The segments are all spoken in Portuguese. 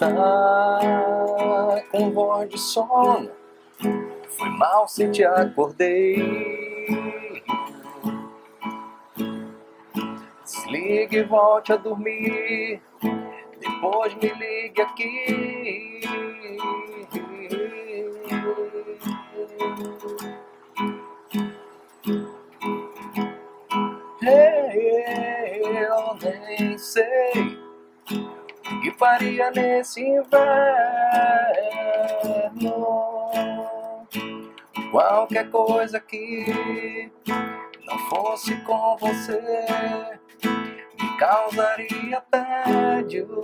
tá com voz de sono. Foi mal se te acordei. Desligue e volte a dormir. Depois me ligue aqui. Eu nem sei faria nesse inverno. Qualquer coisa que não fosse com você me causaria tédio.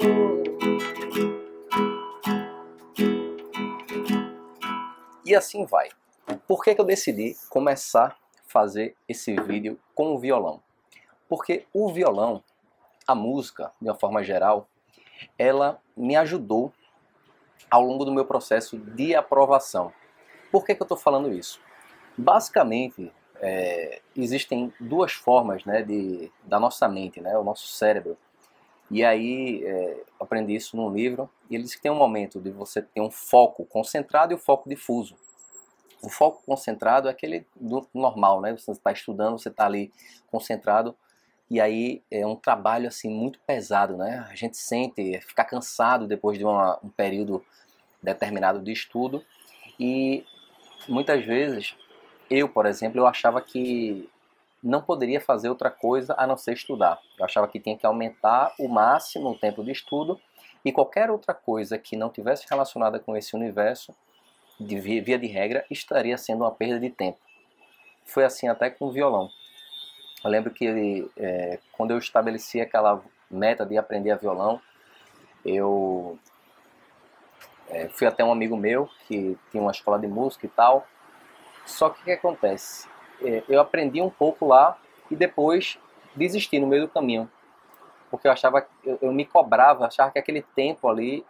E assim vai. Por que, que eu decidi começar a fazer esse vídeo com o violão? Porque o violão, a música, de uma forma geral, ela me ajudou ao longo do meu processo de aprovação. Por que, que eu estou falando isso? Basicamente, é, existem duas formas né, de, da nossa mente, né, o nosso cérebro. E aí, é, aprendi isso num livro, e ele diz que tem um momento de você ter um foco concentrado e o um foco difuso. O foco concentrado é aquele do normal, né? Você está estudando, você está ali concentrado, e aí é um trabalho assim muito pesado, né? A gente sente ficar cansado depois de uma, um período determinado de estudo e muitas vezes eu, por exemplo, eu achava que não poderia fazer outra coisa a não ser estudar. Eu achava que tinha que aumentar o máximo o tempo de estudo e qualquer outra coisa que não tivesse relacionada com esse universo, de via de regra, estaria sendo uma perda de tempo. Foi assim até com o violão. Eu lembro que é, quando eu estabeleci aquela meta de aprender a violão, eu é, fui até um amigo meu que tinha uma escola de música e tal. Só que o que acontece? É, eu aprendi um pouco lá e depois desisti no meio do caminho. Porque eu achava, eu, eu me cobrava, achava que aquele tempo ali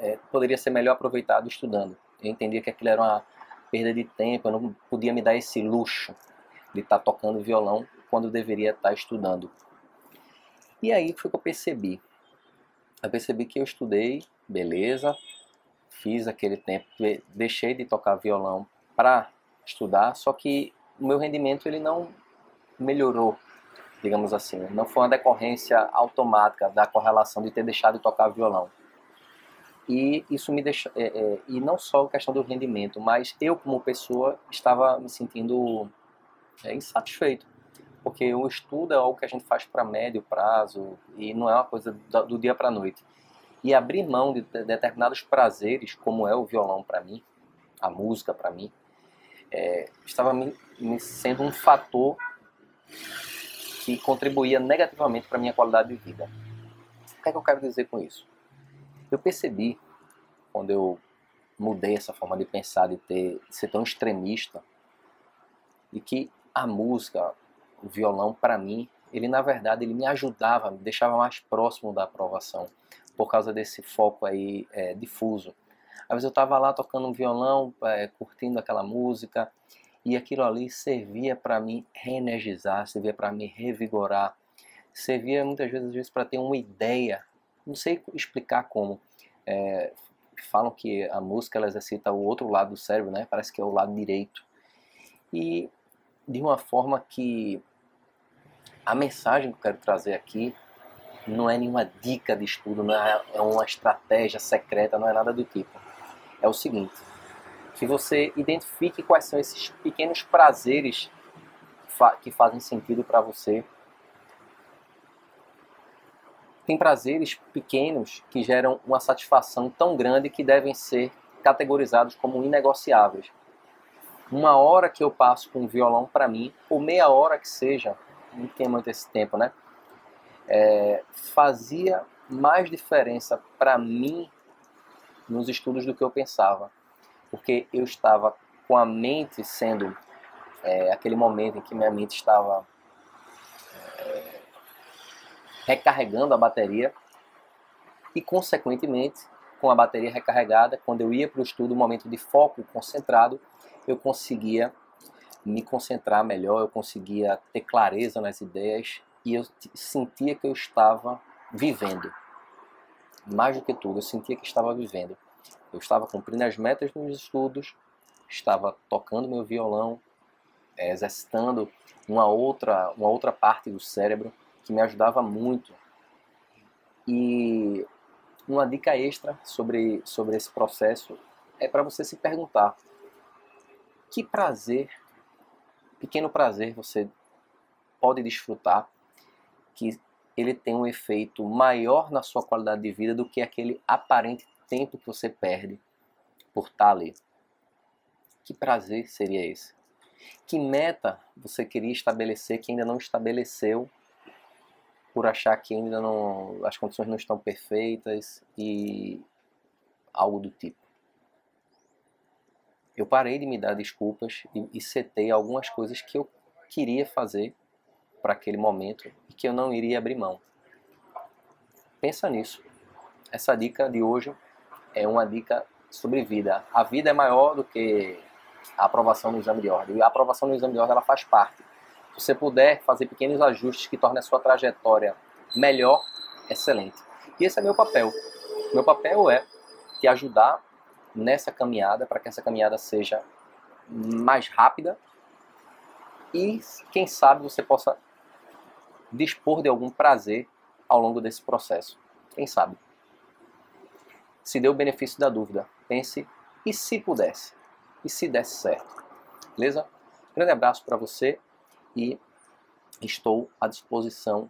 é, poderia ser melhor aproveitado estudando. Eu entendia que aquilo era uma perda de tempo, eu não podia me dar esse luxo de estar tá tocando violão quando deveria estar estudando. E aí foi que eu percebi. Eu percebi que eu estudei, beleza, fiz aquele tempo, deixei de tocar violão para estudar, só que o meu rendimento ele não melhorou, digamos assim. Não foi uma decorrência automática da correlação de ter deixado de tocar violão. E isso me deixou, é, é, e não só a questão do rendimento, mas eu como pessoa estava me sentindo é, insatisfeito porque o estudo é algo que a gente faz para médio prazo e não é uma coisa do dia para a noite. E abrir mão de determinados prazeres, como é o violão para mim, a música para mim, é, estava me, me sendo um fator que contribuía negativamente para minha qualidade de vida. O que é que eu quero dizer com isso? Eu percebi, quando eu mudei essa forma de pensar, de, ter, de ser tão extremista, de que a música, o violão, para mim, ele na verdade ele me ajudava, me deixava mais próximo da aprovação, por causa desse foco aí é, difuso. Às vezes eu estava lá tocando um violão, é, curtindo aquela música, e aquilo ali servia para me reenergizar, servia para me revigorar, servia muitas vezes, para ter uma ideia, não sei explicar como. É, falam que a música ela exercita o outro lado do cérebro, né? Parece que é o lado direito. E de uma forma que a mensagem que eu quero trazer aqui não é nenhuma dica de estudo, não é, é uma estratégia secreta, não é nada do tipo. É o seguinte: que você identifique quais são esses pequenos prazeres que fazem sentido para você. Tem prazeres pequenos que geram uma satisfação tão grande que devem ser categorizados como inegociáveis. Uma hora que eu passo com um violão para mim, ou meia hora que seja, não tem muito esse tempo, né? É, fazia mais diferença para mim nos estudos do que eu pensava, porque eu estava com a mente sendo é, aquele momento em que minha mente estava é, recarregando a bateria e, consequentemente, com a bateria recarregada, quando eu ia para o estudo, um momento de foco concentrado, eu conseguia me concentrar melhor, eu conseguia ter clareza nas ideias e eu sentia que eu estava vivendo. mais do que tudo, eu sentia que estava vivendo. Eu estava cumprindo as metas nos estudos, estava tocando meu violão, é, exercitando uma outra, uma outra parte do cérebro que me ajudava muito. E uma dica extra sobre, sobre esse processo é para você se perguntar que prazer, pequeno prazer você pode desfrutar que ele tem um efeito maior na sua qualidade de vida do que aquele aparente tempo que você perde por estar ali. Que prazer seria esse? Que meta você queria estabelecer que ainda não estabeleceu por achar que ainda não as condições não estão perfeitas e algo do tipo. Eu parei de me dar desculpas e, e setei algumas coisas que eu queria fazer para aquele momento e que eu não iria abrir mão. Pensa nisso. Essa dica de hoje é uma dica sobre vida. A vida é maior do que a aprovação no exame de ordem. E a aprovação no exame de ordem ela faz parte. Se você puder fazer pequenos ajustes que tornem a sua trajetória melhor, excelente. E esse é meu papel. Meu papel é te ajudar nessa caminhada para que essa caminhada seja mais rápida e quem sabe você possa dispor de algum prazer ao longo desse processo. Quem sabe? Se dê o benefício da dúvida. Pense, e se pudesse? E se desse certo? Beleza? Grande abraço para você e estou à disposição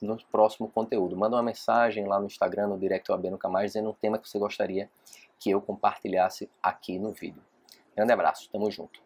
no próximo conteúdo. Manda uma mensagem lá no Instagram, no Direct AB Nunca Mais, dizendo um tema que você gostaria que eu compartilhasse aqui no vídeo. Grande abraço, tamo junto.